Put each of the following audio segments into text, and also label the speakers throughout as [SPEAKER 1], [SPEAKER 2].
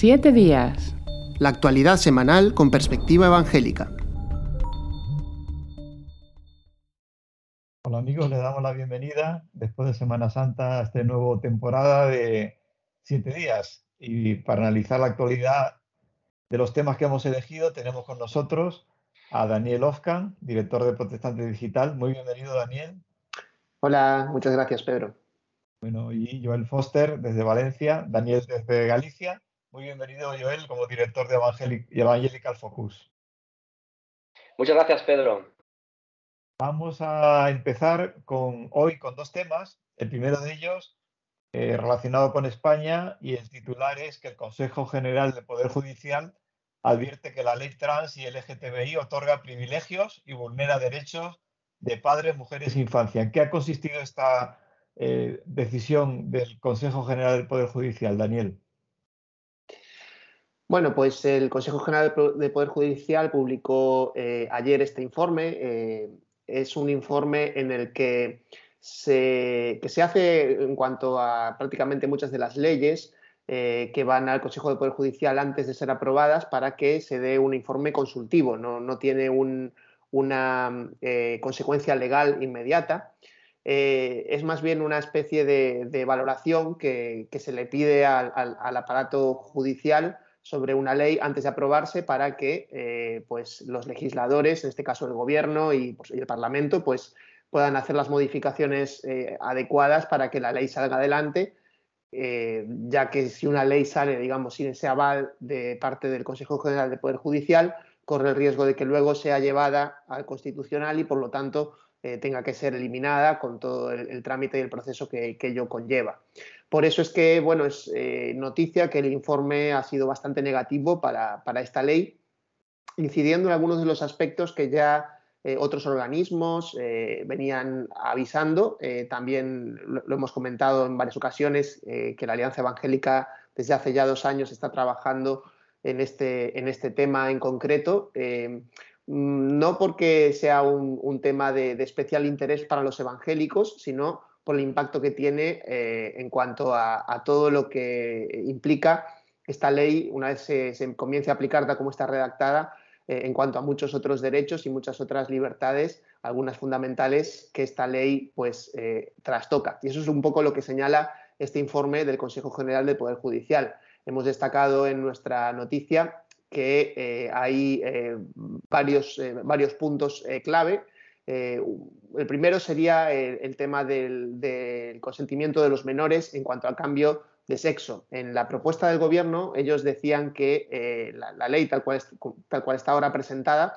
[SPEAKER 1] Siete días.
[SPEAKER 2] La actualidad semanal con perspectiva evangélica.
[SPEAKER 3] Hola amigos, les damos la bienvenida después de Semana Santa a esta nueva temporada de Siete días. Y para analizar la actualidad de los temas que hemos elegido, tenemos con nosotros a Daniel Ofcan, director de Protestante Digital. Muy bienvenido, Daniel.
[SPEAKER 4] Hola, muchas gracias, Pedro.
[SPEAKER 3] Bueno, y Joel Foster desde Valencia, Daniel desde Galicia. Muy bienvenido, Joel, como director de Evangelical Focus.
[SPEAKER 5] Muchas gracias, Pedro.
[SPEAKER 3] Vamos a empezar con hoy con dos temas. El primero de ellos eh, relacionado con España y el titular es que el Consejo General del Poder Judicial advierte que la ley trans y LGTBI otorga privilegios y vulnera derechos de padres, mujeres e infancia. ¿En qué ha consistido esta eh, decisión del Consejo General del Poder Judicial, Daniel?
[SPEAKER 4] Bueno, pues el Consejo General del Poder Judicial publicó eh, ayer este informe. Eh, es un informe en el que se, hace en cuanto a prácticamente muchas de las leyes que van al Consejo del Poder Judicial antes de ser aprobadas para que se dé un informe consultivo. No, tiene una consecuencia legal inmediata. Eh, es más bien una especie de, valoración que, se le pide al, aparato judicial sobre una ley antes de aprobarse para que eh, pues los legisladores, en este caso el gobierno y, pues, el Parlamento, pues puedan hacer las modificaciones eh, adecuadas para que la ley salga adelante, ya que si una ley sale, digamos, sin ese aval de parte del Consejo General de Poder Judicial, corre el riesgo de que luego sea llevada al Constitucional y, por lo tanto, eh, tenga que ser eliminada con todo el, trámite y el proceso que, ello conlleva. Por eso es que, bueno, es eh, noticia que el informe ha sido bastante negativo para, esta ley, incidiendo en algunos de los aspectos que ya eh, otros organismos venían avisando. también lo, hemos comentado en varias ocasiones que la Alianza Evangélica desde hace ya dos años está trabajando en este, en este tema en concreto. Mm, no porque sea un, tema de, especial interés para los evangélicos, sino por el impacto que tiene eh, en cuanto a, todo lo que implica esta ley una vez se, comience a aplicar tal como está redactada eh, en cuanto a muchos otros derechos y muchas otras libertades, algunas fundamentales que esta ley pues eh, trastoca. Y eso es un poco lo que señala este informe del Consejo General del Poder Judicial. Hemos destacado en nuestra noticia que eh, hay eh, varios, eh, varios puntos clave. El primero sería el, tema del, consentimiento de los menores en cuanto al cambio de sexo. En la propuesta del gobierno ellos decían que la, ley tal cual, está ahora presentada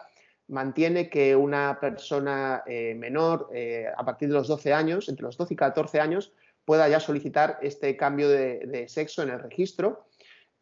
[SPEAKER 4] mantiene que una persona menor a partir de los 12 años, entre los 12 y 14 años, pueda ya solicitar este cambio de sexo en el registro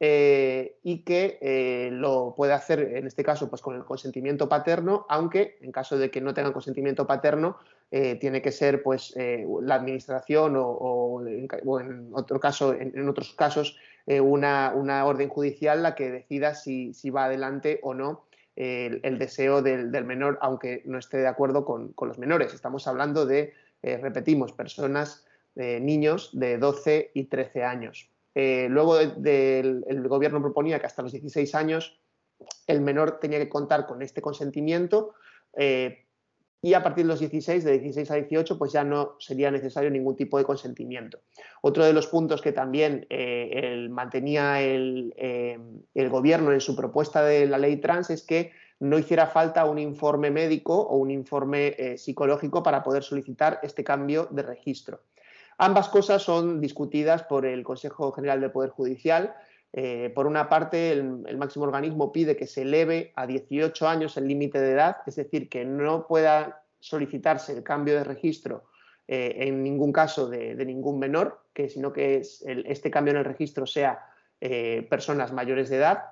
[SPEAKER 4] eh, y que eh, lo puede hacer, en este caso, pues con el consentimiento paterno, aunque en caso de que no tengan consentimiento paterno, eh, tiene que ser pues, la administración o, en, otro caso, en, otros casos una, orden judicial la que decida si, va adelante o no el, deseo del, menor, aunque no esté de acuerdo con, con los menores. Estamos hablando de, repetimos, personas, niños de 12 y 13 años. Eh, luego el gobierno proponía que hasta los 16 años el menor tenía que contar con este consentimiento eh, y a partir de los 16, de 16 a 18, pues ya no sería necesario ningún tipo de consentimiento. Otro de los puntos que también eh, mantenía el, gobierno en su propuesta de la ley trans es que no hiciera falta un informe médico o un informe psicológico para poder solicitar este cambio de registro. Ambas cosas son discutidas por el Consejo General del Poder Judicial. Eh, por una parte, el, máximo organismo pide que se eleve a 18 años el límite de edad, es decir, que no pueda solicitarse el cambio de registro eh, en ningún caso de, ningún menor, que sino que este cambio en el registro sea eh, personas mayores de edad.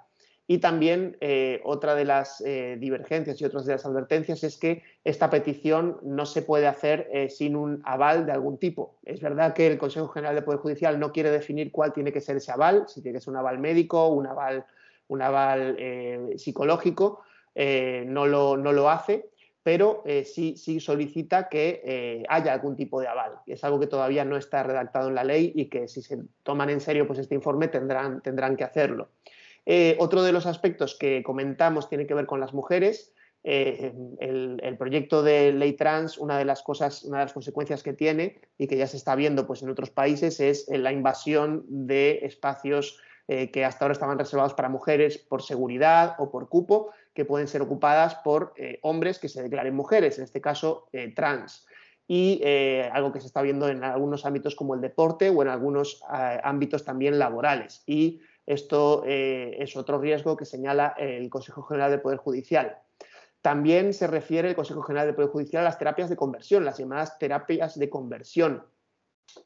[SPEAKER 4] Y también eh, otra de las eh, divergencias y otras de las advertencias es que esta petición no se puede hacer eh, sin un aval de algún tipo. Es verdad que el Consejo General de Poder Judicial no quiere definir cuál tiene que ser ese aval, si tiene que ser un aval médico, un aval, un aval psicológico, no lo, no, lo, hace, pero sí, sí solicita que haya algún tipo de aval. Es algo que todavía no está redactado en la ley y que si se toman en serio pues, este informe tendrán, tendrán que hacerlo. Otro de los aspectos que comentamos tiene que ver con las mujeres. el, proyecto de ley trans, una de las cosas, una de las consecuencias que tiene y que ya se está viendo pues, en otros países es la invasión de espacios que hasta ahora estaban reservados para mujeres por seguridad o por cupo que pueden ser ocupadas por eh, hombres que se declaren mujeres, en este caso eh, trans. Y eh, algo que se está viendo en algunos ámbitos como el deporte o en algunos ámbitos también laborales. Y esto es otro riesgo que señala el Consejo General del Poder Judicial. También se refiere el Consejo General del Poder Judicial a las terapias de conversión, las llamadas terapias de conversión,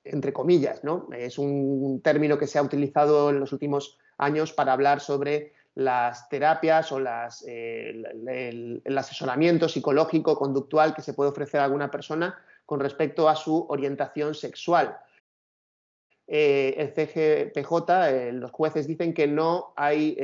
[SPEAKER 4] entre comillas, ¿no? Es un término que se ha utilizado en los últimos años para hablar sobre las terapias o eh, el, asesoramiento psicológico, conductual que se puede ofrecer a alguna persona con respecto a su orientación sexual. Eh, el CGPJ, eh, los jueces dicen que no, hay,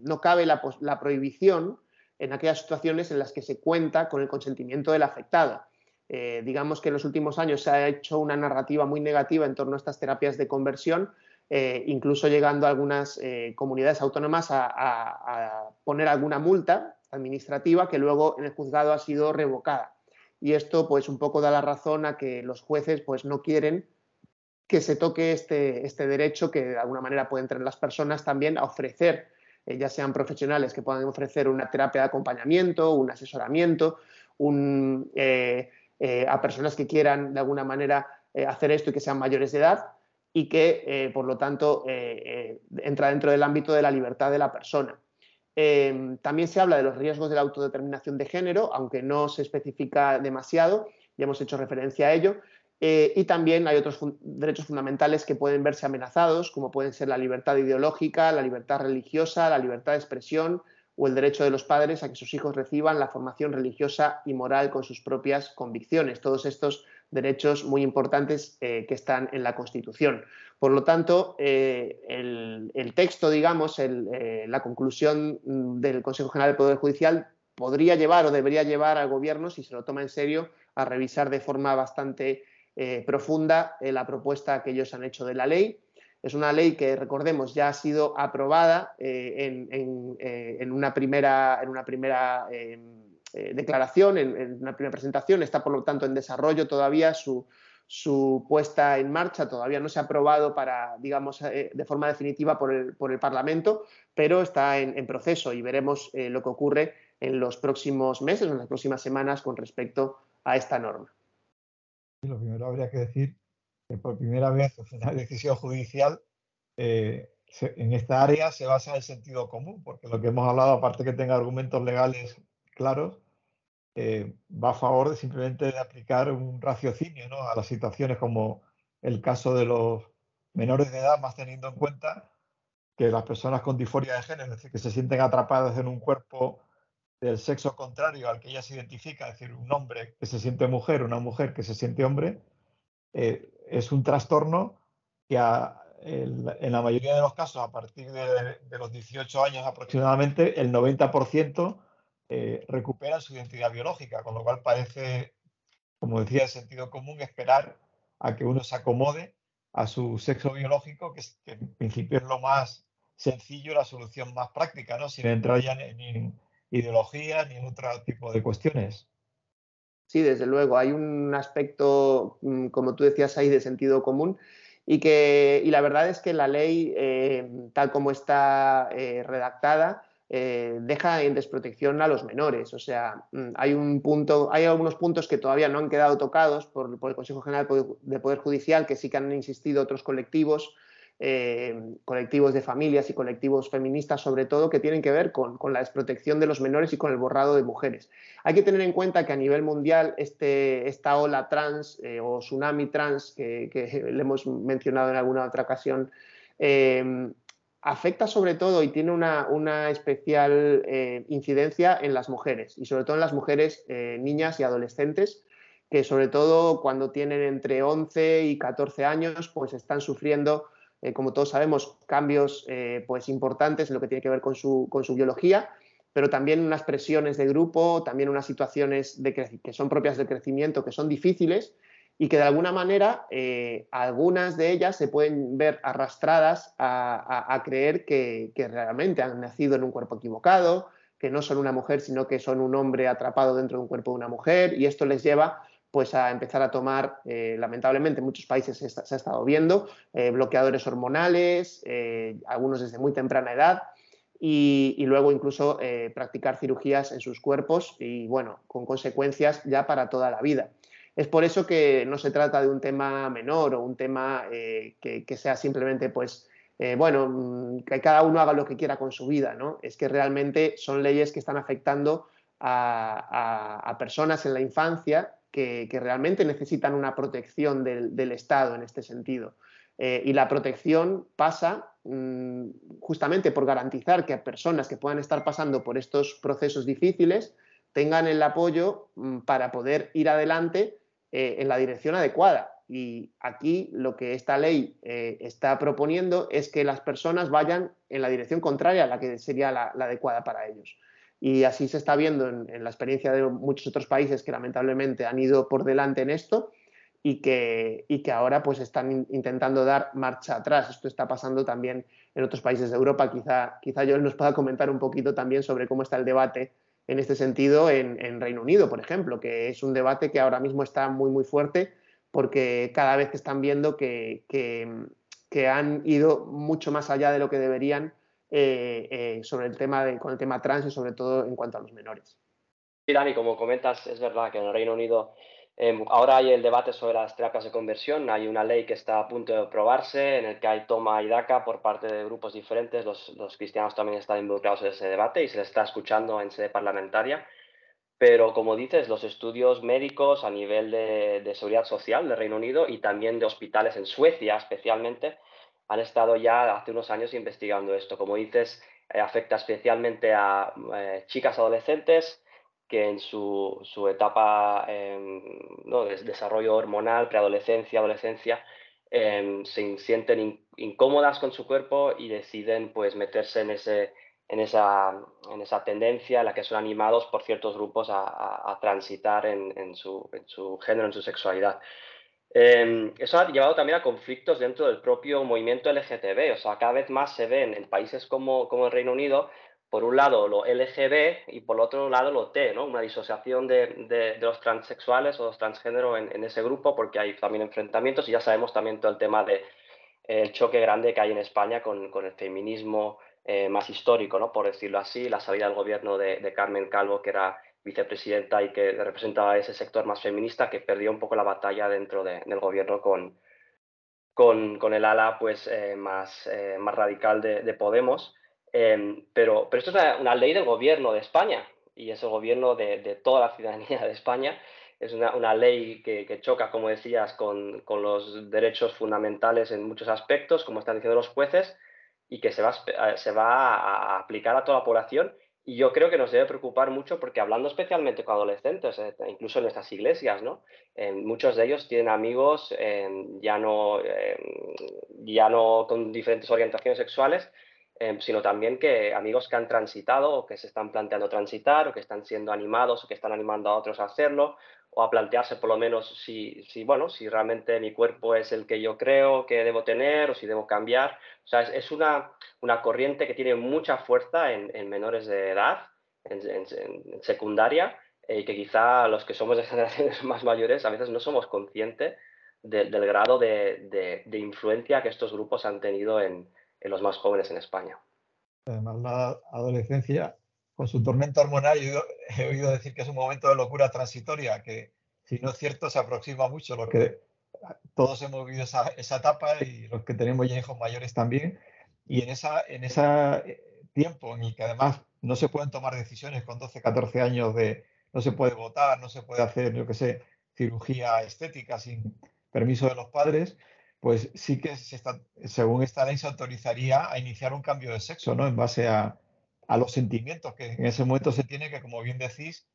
[SPEAKER 4] no cabe la, prohibición en aquellas situaciones en las que se cuenta con el consentimiento del afectado. digamos que en los últimos años se ha hecho una narrativa muy negativa en torno a estas terapias de conversión, eh, incluso llegando a algunas eh, comunidades autónomas a, poner alguna multa administrativa que luego en el juzgado ha sido revocada. Y esto pues un poco da la razón a que los jueces pues no quieren que se toque este, este derecho que de alguna manera pueden tener las personas también a ofrecer, eh, ya sean profesionales que puedan ofrecer una terapia de acompañamiento, un asesoramiento, a personas que quieran de alguna manera hacer esto y que sean mayores de edad, y que, eh, por lo tanto, eh, eh, entra dentro del ámbito de la libertad de la persona. también se habla de los riesgos de la autodeterminación de género, aunque no se especifica demasiado, ya hemos hecho referencia a ello, y también hay otros derechos fundamentales que pueden verse amenazados, como pueden ser la libertad ideológica, la libertad religiosa, la libertad de expresión o el derecho de los padres a que sus hijos reciban la formación religiosa y moral con sus propias convicciones. Todos estos derechos muy importantes eh, que están en la Constitución. Por lo tanto, eh, el, texto, digamos, eh, la conclusión del Consejo General del Poder Judicial podría llevar o debería llevar al Gobierno, si se lo toma en serio, a revisar de forma bastante profunda la propuesta que ellos han hecho de la ley. Es una ley que, recordemos, ya ha sido aprobada en, en, una primera, en una primera em, eh, declaración, en, una primera presentación, está por lo tanto en desarrollo todavía su, puesta en marcha, todavía no se ha aprobado para, digamos, eh, de forma definitiva por el, por el Parlamento, pero está en, proceso y veremos eh, lo que ocurre en los próximos meses, en las próximas semanas con respecto a esta norma.
[SPEAKER 3] Lo primero habría que decir que por primera vez una decisión judicial en esta área se basa en el sentido común, porque lo que hemos hablado, aparte que tenga argumentos legales claros, eh, va a favor de simplemente de aplicar un raciocinio ¿no? a las situaciones como el caso de los menores de edad, más teniendo en cuenta que las personas con disforia de género, es decir, que se sienten atrapadas en un cuerpo del sexo contrario al que ellas se identifica, es decir, un hombre que se siente mujer, una mujer que se siente hombre, eh, es un trastorno que en la mayoría de los casos, a partir de, los 18 años aproximadamente, el 90% eh, recuperan su identidad biológica, con lo cual parece, como decía, el sentido común esperar a que uno se acomode a su sexo biológico, que, en principio es lo más sencillo, la solución más práctica, ¿no? sin entrar ya en ideología ni otro tipo de cuestiones.
[SPEAKER 4] Sí, desde luego, hay un aspecto, mm, como tú decías ahí, de sentido común y que y la verdad es que la ley, eh, tal como está eh, redactada, eh, deja en desprotección a los menores. O sea, mm, hay un punto, hay algunos puntos que todavía no han quedado tocados por, el Consejo General de Poder Judicial, que sí que han insistido otros colectivos, eh, colectivos de familias y colectivos feministas, sobre todo, que tienen que ver con, la desprotección de los menores y con el borrado de mujeres. Hay que tener en cuenta que a nivel mundial este, esta ola trans eh, o tsunami trans que, le hemos mencionado en alguna otra ocasión, afecta sobre todo y tiene una, especial eh, incidencia en las mujeres y sobre todo en las mujeres eh, niñas y adolescentes que sobre todo cuando tienen entre 11 y 14 años pues están sufriendo eh, como todos sabemos cambios pues importantes en lo que tiene que ver con su, con su biología pero también unas presiones de grupo también unas situaciones de que son propias del crecimiento que son difíciles y que de alguna manera eh, algunas de ellas se pueden ver arrastradas a, creer que, realmente han nacido en un cuerpo equivocado, que no son una mujer, sino que son un hombre atrapado dentro de un cuerpo de una mujer, y esto les lleva pues a empezar a tomar, eh, lamentablemente en muchos países se, ha estado viendo, eh, bloqueadores hormonales, algunos desde muy temprana edad, y, luego incluso practicar cirugías en sus cuerpos y bueno, con consecuencias ya para toda la vida. Es por eso que no se trata de un tema menor o un tema eh, que, sea simplemente, pues, eh, bueno, mm, que cada uno haga lo que quiera con su vida, ¿no? Es que realmente son leyes que están afectando a, personas en la infancia que, realmente necesitan una protección del, Estado en este sentido. Eh, y la protección pasa mm, justamente por garantizar que personas que puedan estar pasando por estos procesos difíciles tengan el apoyo mm, para poder ir adelante eh, en la dirección adecuada. Y aquí lo que esta ley eh, está proponiendo es que las personas vayan en la dirección contraria a la que sería la, adecuada para ellos. Y así se está viendo en, la experiencia de muchos otros países que lamentablemente han ido por delante en esto y que, y que ahora pues están intentando dar marcha atrás. Esto está pasando también en otros países de Europa. Quizá, quizá yo nos pueda comentar un poquito también sobre cómo está el debate en este sentido en, Reino Unido, por ejemplo, que es un debate que ahora mismo está muy, muy fuerte porque cada vez están viendo que, que, han ido mucho más allá de lo que deberían eh, eh, sobre el tema de, con el tema trans y sobre todo en cuanto a los menores.
[SPEAKER 5] Sí, Dani, como comentas, es verdad que en el Reino Unido Em, ahora hay el debate sobre las terapias de conversión. Hay una ley que está a punto de aprobarse en el que hay toma y daca por parte de grupos diferentes. Los, cristianos también están involucrados en ese debate y se les está escuchando en sede parlamentaria. Pero como dices, los estudios médicos a nivel de, seguridad social del Reino Unido y también de hospitales en Suecia especialmente han estado ya hace unos años investigando esto. Como dices, eh, afecta especialmente a eh, chicas adolescentes que en su, su etapa em, de desarrollo hormonal, preadolescencia, adolescencia, em, se sienten incómodas con su cuerpo y deciden pues meterse en, ese, en, esa, en esa tendencia en la que son animados por ciertos grupos a, a, transitar en, en, su, en, su, género, en su sexualidad. Em, eso ha llevado también a conflictos dentro del propio movimiento LGTB, o sea, cada vez más se ven en países como, como el Reino Unido por un lado lo LGB y por otro lado lo T, ¿no? una disociación de, los transexuales o los transgéneros en, ese grupo, porque hay también enfrentamientos y ya sabemos también todo el tema del el choque grande que hay en España con, el feminismo eh, más histórico, ¿no? por decirlo así, la salida del gobierno de, Carmen Calvo, que era vicepresidenta y que representaba ese sector más feminista, que perdió un poco la batalla dentro del gobierno con, el ala pues, eh, más, eh, más radical de Podemos. Em, pero, pero esto es una, ley del gobierno de España y es el gobierno de, toda la ciudadanía de España. Es una, ley que, choca, como decías, con, con, los derechos fundamentales en muchos aspectos, como están diciendo los jueces, y que se va, se va a aplicar a toda la población. Y yo creo que nos debe preocupar mucho porque hablando especialmente con adolescentes, eh, incluso en nuestras iglesias, ¿no? muchos de ellos tienen amigos ya, no, ya no con diferentes orientaciones sexuales, sino también que amigos que han transitado o que se están planteando transitar o que están siendo animados o que están animando a otros a hacerlo o a plantearse por lo menos si, si, bueno, si realmente mi cuerpo es el que yo creo que debo tener o si debo cambiar. O sea, es, una, una, corriente que tiene mucha fuerza en, en menores de edad, en, secundaria, eh, y que quizá los que somos de generaciones más mayores a veces no somos conscientes del grado de, de influencia que estos grupos han tenido en, en los más jóvenes en España.
[SPEAKER 3] Además, la adolescencia, con su tormento hormonal, he oído decir que es un momento de locura transitoria, que si no es cierto, se aproxima mucho lo que todos hemos vivido esa, etapa y los que tenemos ya hijos mayores también. Y en ese en esa tiempo en el que además no se pueden tomar decisiones con 12, 14 años de no se puede votar, no se puede hacer, yo qué sé, cirugía estética sin permiso de los padres, pues sí que según esta ley se autorizaría a iniciar un cambio de sexo, ¿no? En base a, los sentimientos que en ese momento se tiene, que como bien decís,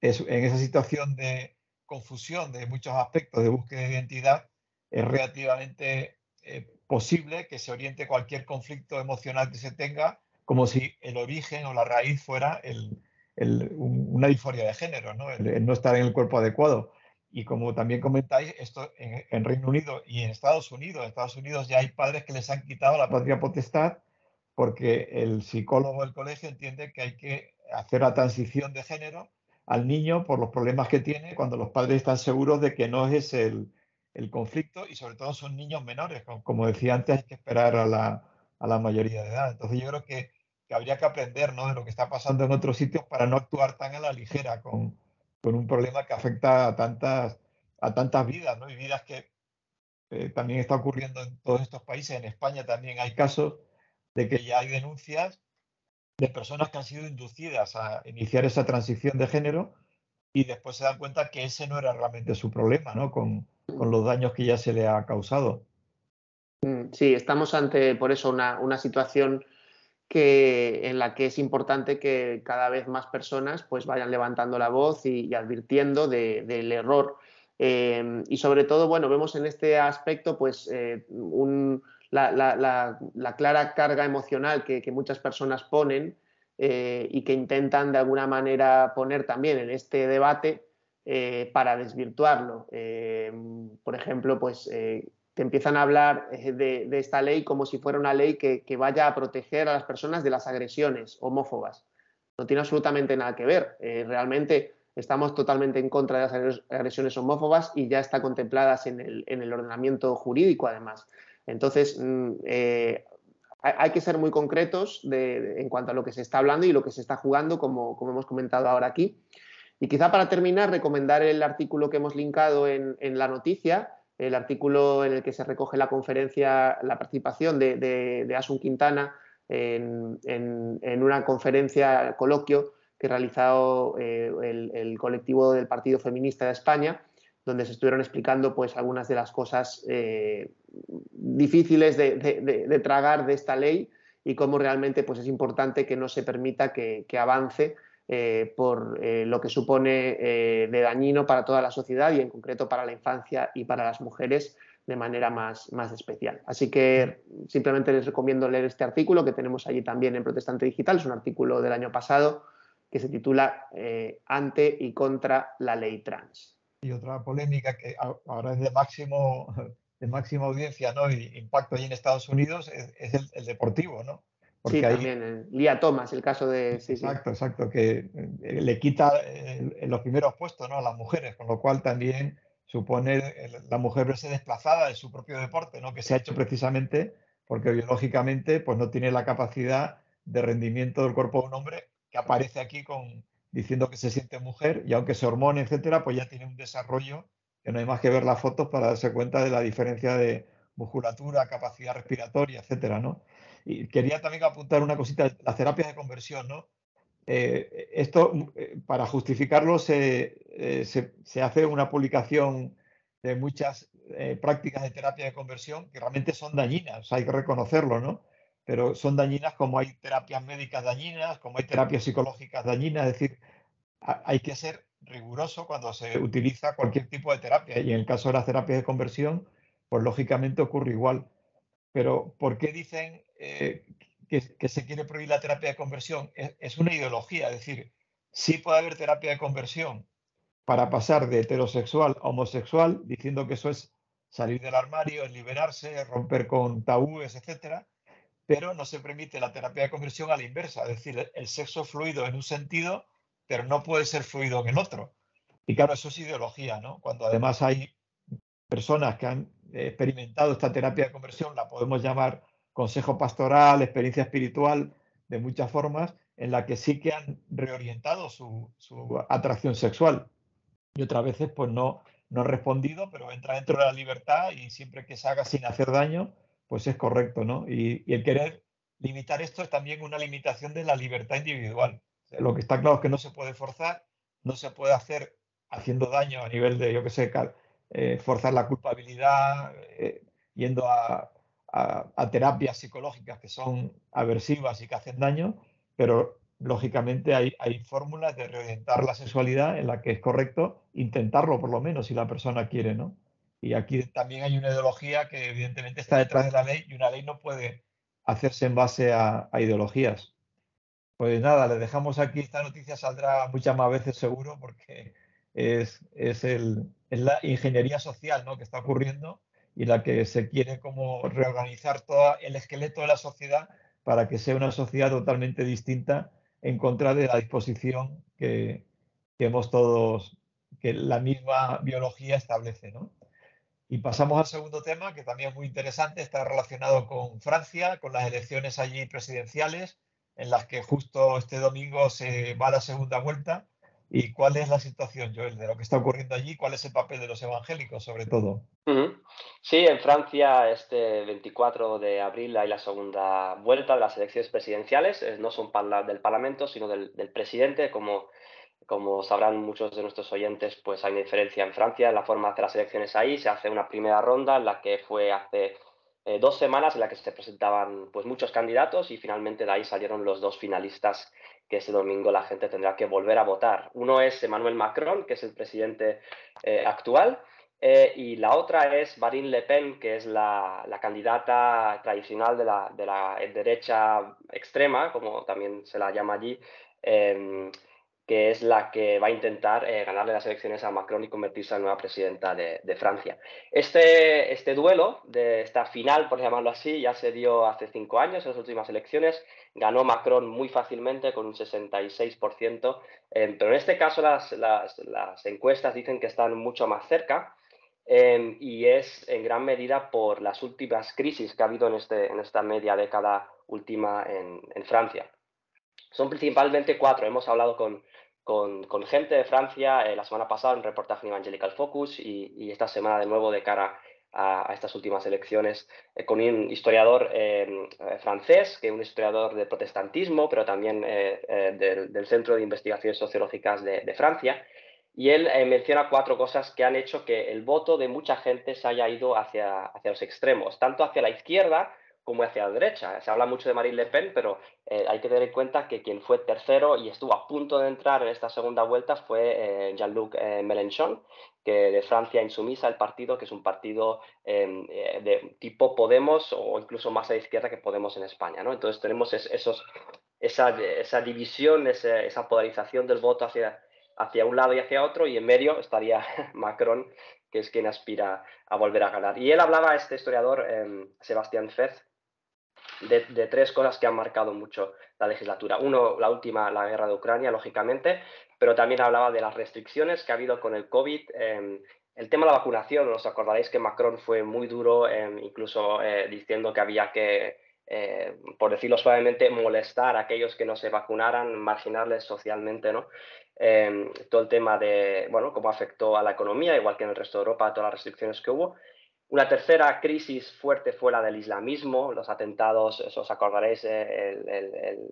[SPEAKER 3] es, en esa situación de confusión de muchos aspectos de búsqueda de identidad, es relativamente eh, posible que se oriente cualquier conflicto emocional que se tenga como si el origen o la raíz fuera una disforia de género, ¿no? el no estar en el cuerpo adecuado. Y como también comentáis, esto en, Reino Unido y en Estados Unidos, en Estados Unidos ya hay padres que les han quitado la patria potestad porque el psicólogo del colegio entiende que hay que hacer la transición de género al niño por los problemas que tiene cuando los padres están seguros de que no es el, el conflicto y sobre todo son niños menores. Como, decía antes, hay que esperar a la, a la mayoría de edad. Entonces yo creo que, que, habría que aprender ¿no? de lo que está pasando en otros sitios para no actuar tan a la ligera con, con un problema que afecta a tantas, a tantas vidas, ¿no? Y vidas que eh, también está ocurriendo en todos estos países. En España también hay casos de que ya hay denuncias de personas que han sido inducidas a iniciar esa transición de género y después se dan cuenta que ese no era realmente su problema, ¿no? Con, con los daños que ya se le ha causado.
[SPEAKER 4] Mm, sí, estamos ante, por eso, una, una situación que, en la que es importante que cada vez más personas pues, vayan levantando la voz y, advirtiendo del error. Em, y sobre todo, bueno, vemos en este aspecto pues, eh, la, clara carga emocional que, muchas personas ponen eh, y que intentan de alguna manera poner también en este debate eh, para desvirtuarlo. Em, por ejemplo, pues te empiezan a hablar eh, de, esta ley como si fuera una ley que, vaya a proteger a las personas de las agresiones homófobas. No tiene absolutamente nada que ver. Eh, realmente estamos totalmente en contra de las agresiones homófobas y ya está contempladas en el, ordenamiento jurídico, además. Entonces, mm, eh, hay, que ser muy concretos en cuanto a lo que se está hablando y lo que se está jugando, como, hemos comentado ahora aquí. Y quizá para terminar, recomendar el artículo que hemos linkado en la noticia, el artículo en el que se recoge la conferencia, la participación de, Asun Quintana en, una conferencia, coloquio que ha realizado eh, el, colectivo del Partido Feminista de España, donde se estuvieron explicando pues, algunas de las cosas eh, difíciles de, tragar de esta ley y cómo realmente pues, es importante que no se permita que avance eh, por eh, lo que supone de dañino para toda la sociedad y en concreto para la infancia y para las mujeres de manera más, más especial. Así que simplemente les recomiendo leer este artículo que tenemos allí también en Protestante Digital, es un artículo del año pasado que se titula Ante y contra la ley trans.
[SPEAKER 3] Y otra polémica que ahora es de máximo de máxima audiencia ¿no? y impacto allí en Estados Unidos es, el, el, deportivo, ¿no?
[SPEAKER 4] sí, también. Eh, Lía Thomas, el caso de.
[SPEAKER 3] exacto, exacto, que eh, le quita en los primeros puestos ¿no? a las mujeres, con lo cual también supone la mujer verse desplazada de su propio deporte, ¿no? que se ha hecho precisamente porque biológicamente pues, no tiene la capacidad de rendimiento del cuerpo de un hombre que aparece aquí con, diciendo que se siente mujer y aunque se hormone, etcétera, pues ya tiene un desarrollo que no hay más que ver las fotos para darse cuenta de la diferencia de musculatura, capacidad respiratoria, etcétera, ¿no? Y quería también apuntar una cosita, las terapias de conversión, ¿no? Eh, esto, eh, para justificarlo, eh, se, se, hace una publicación de muchas prácticas de terapia de conversión que realmente son dañinas, hay que reconocerlo, ¿no? Pero son dañinas como hay terapias médicas dañinas, como hay terapias psicológicas dañinas, es decir, hay que ser riguroso cuando se utiliza cualquier tipo de terapia y en el caso de las terapias de conversión, pues lógicamente ocurre igual. Pero ¿por qué dicen eh, que, se quiere prohibir la terapia de conversión? Es, una ideología, es decir, sí puede haber terapia de conversión para pasar de heterosexual a homosexual, diciendo que eso es salir del armario, liberarse, romper con tabúes, etcétera, pero no se permite la terapia de conversión a la inversa, es decir, el sexo fluido en un sentido, pero no puede ser fluido en el otro. Y claro, eso es ideología, ¿no? Cuando además hay personas que han experimentado esta terapia de conversión, la podemos llamar consejo pastoral, experiencia espiritual, de muchas formas, en la que sí que han reorientado su, atracción sexual. Y otras veces, pues no, no respondido, pero entra dentro de la libertad y siempre que se haga sin hacer daño, pues es correcto, ¿no? Y, el querer limitar esto es también una limitación de la libertad individual. lo que está claro es que no se puede forzar, no se puede hacer haciendo daño a nivel de, yo qué sé, eh, forzar la culpabilidad, eh, yendo a, terapias psicológicas que son aversivas y que hacen daño, pero lógicamente hay, hay fórmulas de reorientar la sexualidad en la que es correcto intentarlo por lo menos si la persona quiere, ¿no? Y aquí también hay una ideología que evidentemente está detrás de la ley y una ley no puede hacerse en base a, ideologías. Pues nada, le dejamos aquí, esta noticia saldrá muchas más veces seguro porque es, es, el, la ingeniería social ¿no? que está ocurriendo y la que se quiere como reorganizar todo el esqueleto de la sociedad para que sea una sociedad totalmente distinta en contra de la disposición que, que hemos todos, que la misma biología establece. ¿no? Y pasamos al segundo tema, que también es muy interesante, está relacionado con Francia, con las elecciones allí presidenciales, en las que justo este domingo se va la segunda vuelta ¿Y cuál es la situación, Joel, de lo que está ocurriendo allí? ¿Cuál es el papel de los evangélicos, sobre todo?
[SPEAKER 5] Sí, en Francia este 24 de abril hay la segunda vuelta de las elecciones presidenciales. No son del Parlamento, sino del, presidente. Como, como sabrán muchos de nuestros oyentes, pues hay una diferencia en Francia en la forma de hacer las elecciones ahí. Se hace una primera ronda en la que fue hace eh, dos semanas en la que se presentaban pues, muchos candidatos y finalmente de ahí salieron los dos finalistas que ese domingo la gente tendrá que volver a votar. Uno es Emmanuel Macron, que es el presidente eh, actual, eh, y la otra es Marine Le Pen, que es la, candidata tradicional de la, de la, derecha extrema, como también se la llama allí, em, que es la que va a intentar eh, ganarle las elecciones a Macron y convertirse en nueva presidenta de, Francia. Este, este duelo, esta final, por llamarlo así, ya se dio hace cinco años, en las últimas elecciones. Ganó Macron muy fácilmente, con un 66%, eh, pero en este caso las, las, encuestas dicen que están mucho más cerca. Eh, y es en gran medida por las últimas crisis que ha habido en, este, en esta media década última en Francia. Son principalmente cuatro. Hemos hablado con, con, gente de Francia eh, la semana pasada, un reportaje en Evangelical Focus y, esta semana de nuevo de cara a, estas últimas elecciones eh, con un historiador eh, francés, que es un historiador de protestantismo, pero también del, Centro de Investigaciones Sociológicas de, Francia. Y él menciona cuatro cosas que han hecho que el voto de mucha gente se haya ido hacia, hacia los extremos, tanto hacia la izquierda como hacia la derecha. Se habla mucho de Marine Le Pen, pero eh, hay que tener en cuenta que quien fue tercero y estuvo a punto de entrar en esta segunda vuelta fue eh, Jean-Luc eh, Mélenchon, que de Francia Insumisa, el partido, que es un partido em, de tipo Podemos o incluso más a la izquierda que Podemos en España. ¿no? Entonces tenemos esos, esa, esa división, esa, polarización del voto hacia, hacia un lado y hacia otro, y en medio estaría Macron, que es quien aspira a volver a ganar. Y él hablaba, este historiador, eh, Sebastián Fez, de, tres cosas que han marcado mucho la legislatura. Uno, la última, la guerra de Ucrania, lógicamente, pero también hablaba de las restricciones que ha habido con el COVID. Em, el tema de la vacunación, os acordaréis que Macron fue muy duro, em, incluso eh, diciendo que había que, eh, por decirlo suavemente, molestar a aquellos que no se vacunaran, marginarles socialmente, ¿no? Em, todo el tema de, bueno, cómo afectó a la economía, igual que en el resto de Europa, todas las restricciones que hubo. Una tercera crisis fuerte fue la del islamismo, los atentados, os acordaréis, eh,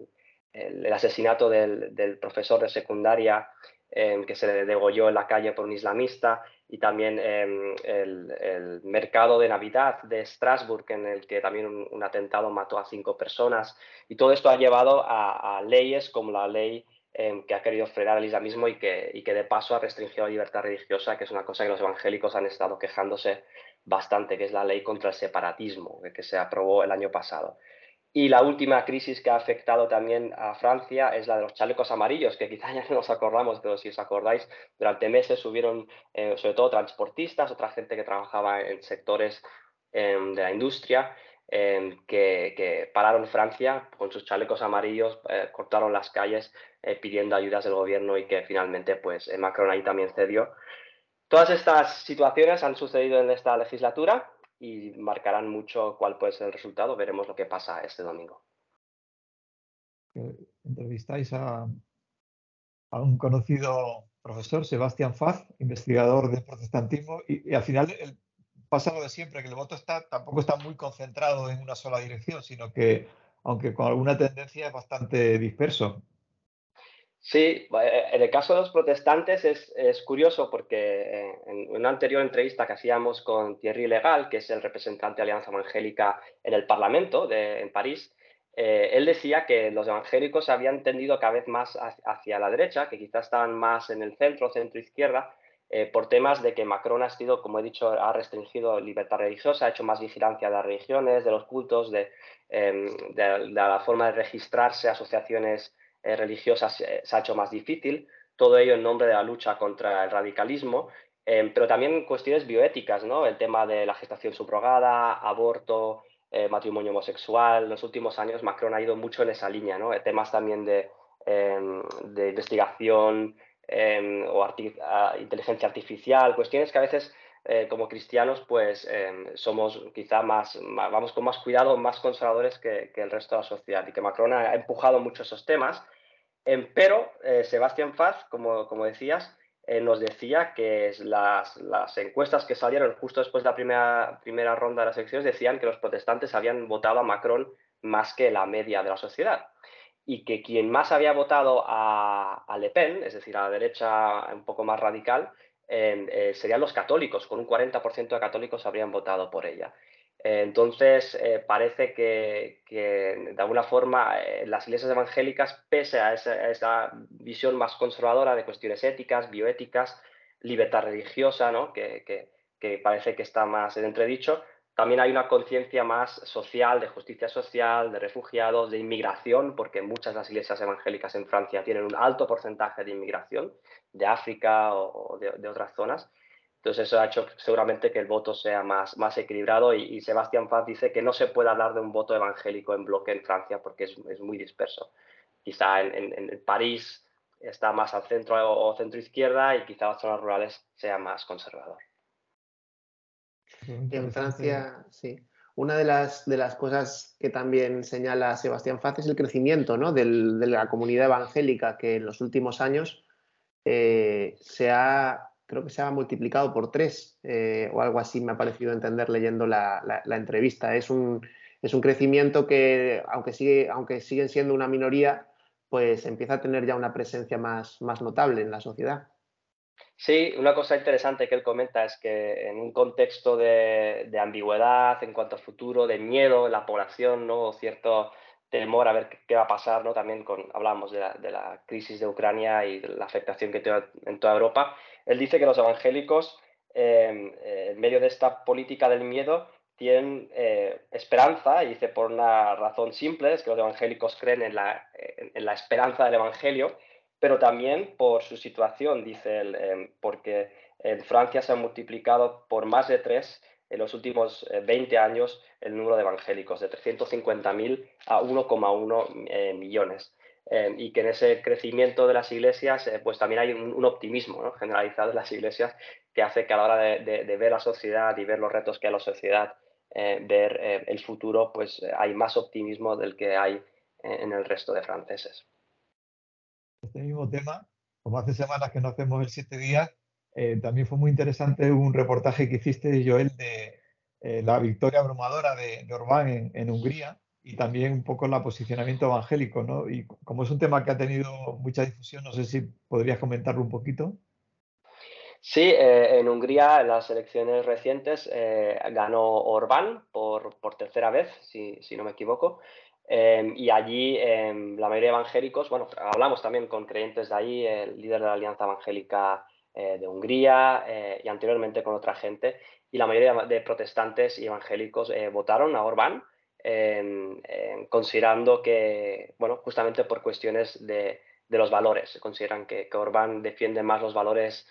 [SPEAKER 5] el, asesinato del, profesor de secundaria em, que se degolló en la calle por un islamista y también em, el, mercado de Navidad de Strasbourg en el que también un, atentado mató a cinco personas. Y todo esto ha llevado a, leyes como la ley em, que ha querido frenar el islamismo y que, y que de paso ha restringido la libertad religiosa, que es una cosa que los evangélicos han estado quejándose bastante, que es la ley contra el separatismo, que se aprobó el año pasado. Y la última crisis que ha afectado también a Francia es la de los chalecos amarillos, que quizá ya no nos acordamos, pero si os acordáis, durante meses subieron eh, sobre todo transportistas, otra gente que trabajaba en sectores em, de la industria, em, que, pararon Francia con sus chalecos amarillos, eh, cortaron las calles eh, pidiendo ayudas del gobierno y que finalmente pues Macron ahí también cedió. Todas estas situaciones han sucedido en esta legislatura y marcarán mucho cuál puede ser el resultado. Veremos lo que pasa este domingo.
[SPEAKER 3] Entrevistáis a, un conocido profesor, Sebastián Faz, investigador de protestantismo, y, al final pasa lo de siempre, que el voto está, tampoco está muy concentrado en una sola dirección, sino que, aunque con alguna tendencia, es bastante disperso.
[SPEAKER 5] Sí, eh, en el caso de los protestantes es, curioso porque eh, en una anterior entrevista que hacíamos con Thierry Legal, que es el representante de Alianza Evangélica en el Parlamento de, en París, eh, él decía que los evangélicos habían tendido cada vez más hacia la derecha, que quizás estaban más en el centro, centro-izquierda, por temas de que Macron ha sido, como he dicho, ha restringido libertad religiosa, ha hecho más vigilancia de las religiones, de los cultos, de, em, de la forma de registrarse asociaciones eh, religiosas se ha hecho más difícil. todo ello en nombre de la lucha contra el radicalismo, em, pero también cuestiones bioéticas, ¿no? El tema de la gestación subrogada, aborto, eh, matrimonio homosexual. En los últimos años Macron ha ido mucho en esa línea, ¿no? Temas también de, em, de investigación em, o inteligencia artificial, cuestiones que a veces eh, como cristianos pues somos quizá más, vamos con más cuidado, más conservadores que, el resto de la sociedad y que Macron ha empujado mucho esos temas. Pero eh, Sebastián Faz, como, como decías, eh, nos decía que las, las, encuestas que salieron justo después de la primera, primera ronda de las elecciones decían que los protestantes habían votado a Macron más que la media de la sociedad y que quien más había votado a, a Le Pen, es decir, a la derecha un poco más radical, eh, serían los católicos, con un 40% de católicos habrían votado por ella. Entonces, eh, parece que, de alguna forma eh, las iglesias evangélicas, pese a esa, visión más conservadora de cuestiones éticas, bioéticas, libertad religiosa, ¿no? que, parece que está más en entredicho, también hay una conciencia más social, de justicia social, de refugiados, de inmigración, porque muchas de las iglesias evangélicas en Francia tienen un alto porcentaje de inmigración de África o, de otras zonas. Entonces eso ha hecho seguramente que el voto sea más, más equilibrado y, Sebastián Faz dice que no se puede hablar de un voto evangélico en bloque en Francia porque es, es muy disperso. Quizá en, en, París está más al centro o, centro izquierda y quizá las zonas rurales sea más conservador.
[SPEAKER 4] En Francia, sí. Una de las, de las cosas que también señala Sebastián Faz es el crecimiento ¿no? Del, de la comunidad evangélica que en los últimos años eh, se ha creo que se ha multiplicado por tres eh, o algo así, me ha parecido entender leyendo la, entrevista. Es un, es un, crecimiento que, aunque, sigue, aunque siguen siendo una minoría, pues empieza a tener ya una presencia más, más notable en la sociedad.
[SPEAKER 5] Sí, una cosa interesante que él comenta es que en un contexto de, ambigüedad en cuanto al futuro, de miedo en la población, ¿no? cierto temor a ver qué va a pasar, ¿no? También con, hablamos de la, crisis de Ucrania y la afectación que tiene en toda Europa. Él dice que los evangélicos, em, eh, en medio de esta política del miedo, tienen eh, esperanza, y dice por una razón simple, es que los evangélicos creen en, la esperanza del Evangelio, pero también por su situación, dice él, em, porque en Francia se ha multiplicado por más de tres en los últimos 20 eh, años el número de evangélicos, de 350.000 a 1,1 eh, millones. Eh, y que en ese crecimiento de las iglesias, pues también hay un, optimismo generalizado de las iglesias que hace que a la hora de, ver la sociedad y ver los retos que hay en la sociedad, ver el futuro, pues hay más optimismo del que hay en el resto de franceses.
[SPEAKER 3] Este mismo tema, como hace semanas que no hacemos el siete días, eh, también fue muy interesante un reportaje que hiciste, Joel, de eh, la victoria abrumadora de, Orbán en, Hungría y también un poco el posicionamiento evangélico, ¿no? Y como es un tema que ha tenido mucha difusión, no sé si podrías comentarlo un poquito.
[SPEAKER 5] Sí, eh, en Hungría, en las elecciones recientes, ganó Orbán por, por tercera vez, si, si, no me equivoco. Y allí la mayoría de evangélicos, bueno, hablamos también con creyentes de ahí, el líder de la Alianza Evangélica eh, de Hungría eh, y anteriormente con otra gente. Y la mayoría de protestantes y evangélicos eh, votaron a Orbán, considerando que, bueno, justamente por cuestiones de, los valores, consideran que, que, Orbán defiende más los valores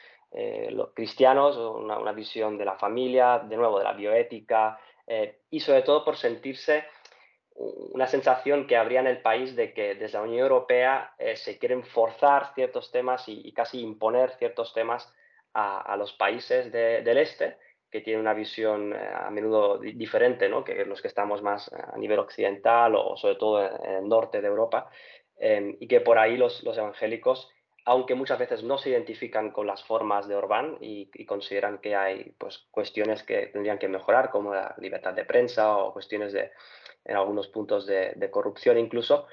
[SPEAKER 5] cristianos, una, una, visión de la familia, de nuevo de la bioética, y sobre todo por sentirse una sensación que habría en el país de que desde la Unión Europea eh, se quieren forzar ciertos temas y, casi imponer ciertos temas a, los países del este, que tienen una visión eh, a menudo diferente ¿no? que los que estamos más a nivel occidental o, sobre todo en, el norte de Europa, em, y que por ahí los, los, evangélicos, aunque muchas veces no se identifican con las formas de Orbán y, y, consideran que hay pues, cuestiones que tendrían que mejorar, como la libertad de prensa o cuestiones de en algunos puntos de, corrupción incluso,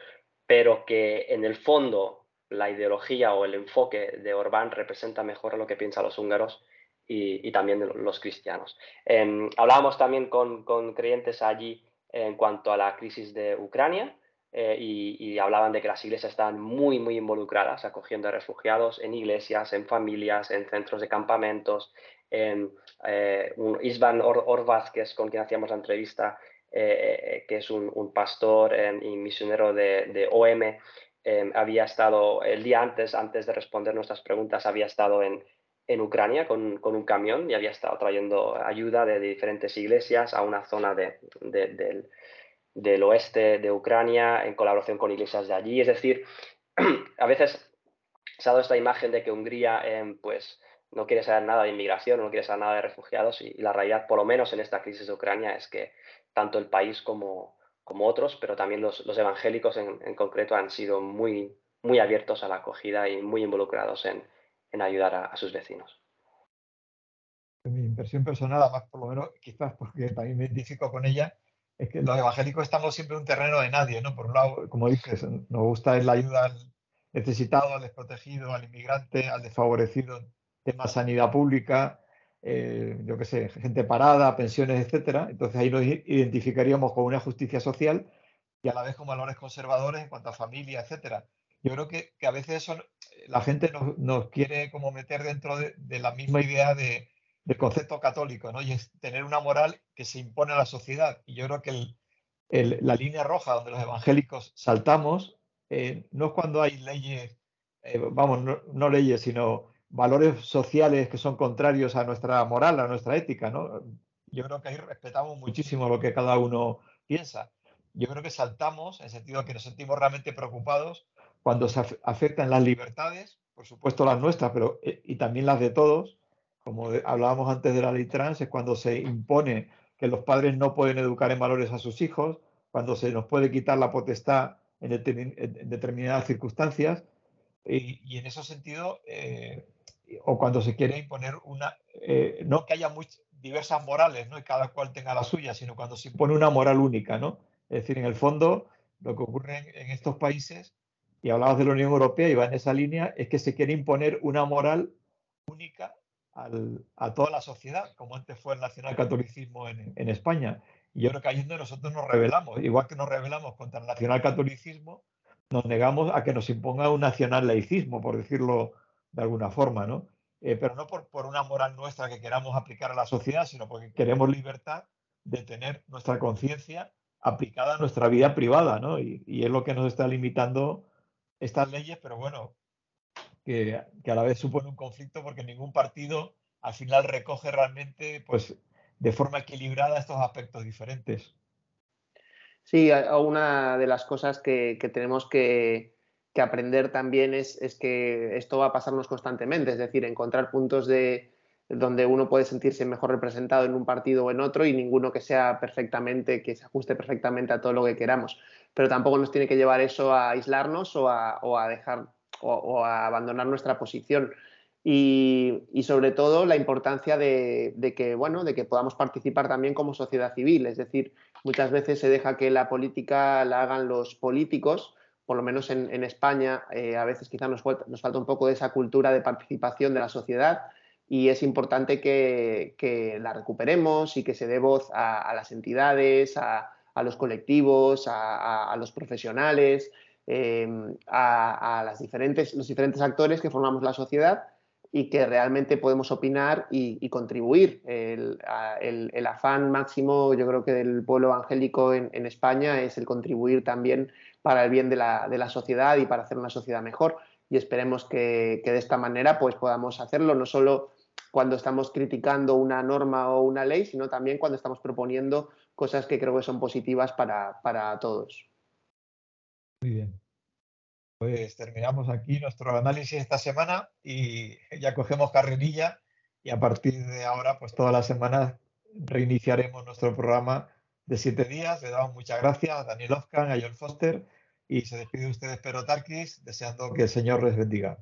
[SPEAKER 5] pero que en el fondo la ideología o el enfoque de Orbán representa mejor lo que piensan los húngaros y, también los cristianos. Em, hablábamos también con, creyentes allí en cuanto a la crisis de Ucrania eh, y, hablaban de que las iglesias estaban muy, muy involucradas acogiendo a refugiados en iglesias, en familias, en centros de campamentos. En, eh, un Isvan Orvaz, que es con quien hacíamos la entrevista, eh, que es un, pastor y misionero de, OM, em, había estado el día antes, antes de responder nuestras preguntas, había estado en, en Ucrania con, con, un camión y había estado trayendo ayuda de, diferentes iglesias a una zona de, del, del, oeste de Ucrania en colaboración con iglesias de allí. Es decir, a veces se ha dado esta imagen de que Hungría em, pues, no quiere saber nada de inmigración, no quiere saber nada de refugiados y, la realidad, por lo menos en esta crisis de Ucrania, es que tanto el país como, como otros, pero también los, los evangélicos en, en, concreto han sido muy, muy abiertos a la acogida y muy involucrados en, en ayudar a, sus vecinos.
[SPEAKER 3] Mi impresión personal, además por lo menos quizás porque también me identifico con ella, es que los evangélicos estamos siempre en un terreno de nadie, ¿no? Por un lado, como dices, nos gusta la ayuda al necesitado, al desprotegido, al inmigrante, al desfavorecido, tema sanidad pública, eh, yo qué sé, gente parada, pensiones, etcétera. Entonces ahí nos identificaríamos con una justicia social y a la vez con valores conservadores en cuanto a familia, etcétera. Yo creo que, que a veces son, la gente nos, nos, quiere como meter dentro de, la misma idea de, del concepto católico, ¿no? Y es tener una moral que se impone a la sociedad. Y yo creo que la línea roja donde los evangélicos saltamos eh, no es cuando hay leyes, eh, vamos, no, leyes, sino valores sociales que son contrarios a nuestra moral, a nuestra ética, ¿no? Yo creo que ahí respetamos muchísimo lo que cada uno piensa. Yo creo que saltamos en el sentido que nos sentimos realmente preocupados cuando se afectan las libertades, por supuesto las nuestras, pero eh, y también las de todos, como hablábamos antes de la ley trans, es cuando se impone que los padres no pueden educar en valores a sus hijos, cuando se nos puede quitar la potestad en, en determinadas circunstancias, y, y, en ese sentido, eh, o cuando se quiere imponer una, eh, no que haya muy, diversas morales, ¿no? y cada cual tenga la suya, sino cuando se impone una moral única, ¿no? Es decir, en el fondo, lo que ocurre en, en estos países y hablabas de la Unión Europea y va en esa línea, es que se quiere imponer una moral única al, a toda la sociedad, como antes fue el nacionalcatolicismo en, en España. Y yo creo que ahí donde nosotros nos rebelamos. Igual que nos rebelamos contra el nacionalcatolicismo, nos negamos a que nos imponga un nacional laicismo, por decirlo de alguna forma, ¿no? Eh, pero no por, por una moral nuestra que queramos aplicar a la sociedad, sino porque queremos libertad de tener nuestra conciencia aplicada a nuestra vida privada, ¿no? Y, y, es lo que nos está limitando estas leyes, pero bueno, que, que, a la vez supone un conflicto porque ningún partido al final recoge realmente, pues, de forma equilibrada estos aspectos diferentes.
[SPEAKER 4] Sí, una de las cosas que, que tenemos que, que, aprender también es, es, que esto va a pasarnos constantemente, es decir, encontrar puntos de donde uno puede sentirse mejor representado en un partido o en otro y ninguno que sea perfectamente, que se ajuste perfectamente a todo lo que queramos pero tampoco nos tiene que llevar eso a aislarnos o a, o a dejar o, a abandonar nuestra posición. Y, y sobre todo la importancia de, de, que, bueno, de que podamos participar también como sociedad civil. Es decir, muchas veces se deja que la política la hagan los políticos, por lo menos en, en España, eh, a veces quizás nos, nos, falta un poco de esa cultura de participación de la sociedad y es importante que, que la recuperemos y que se dé voz a, a las entidades, a, a los colectivos, a, a, los profesionales, eh, a, las diferentes, los diferentes actores que formamos la sociedad y que realmente podemos opinar y, y contribuir. El, el, el, afán máximo, yo creo que del pueblo evangélico en, en España es el contribuir también para el bien de la, de la, sociedad y para hacer una sociedad mejor. Y esperemos que, que de esta manera pues, podamos hacerlo, no solo cuando estamos criticando una norma o una ley, sino también cuando estamos proponiendo cosas que creo que son positivas para, para todos.
[SPEAKER 3] Muy bien. Pues terminamos aquí nuestro análisis esta semana y ya cogemos carrerilla y a partir de ahora, pues todas las semanas reiniciaremos nuestro programa de siete días. Le damos muchas gracias a Daniel Ofkan, a John Foster y se despide usted, Espero Tarkis, deseando que el Señor les bendiga.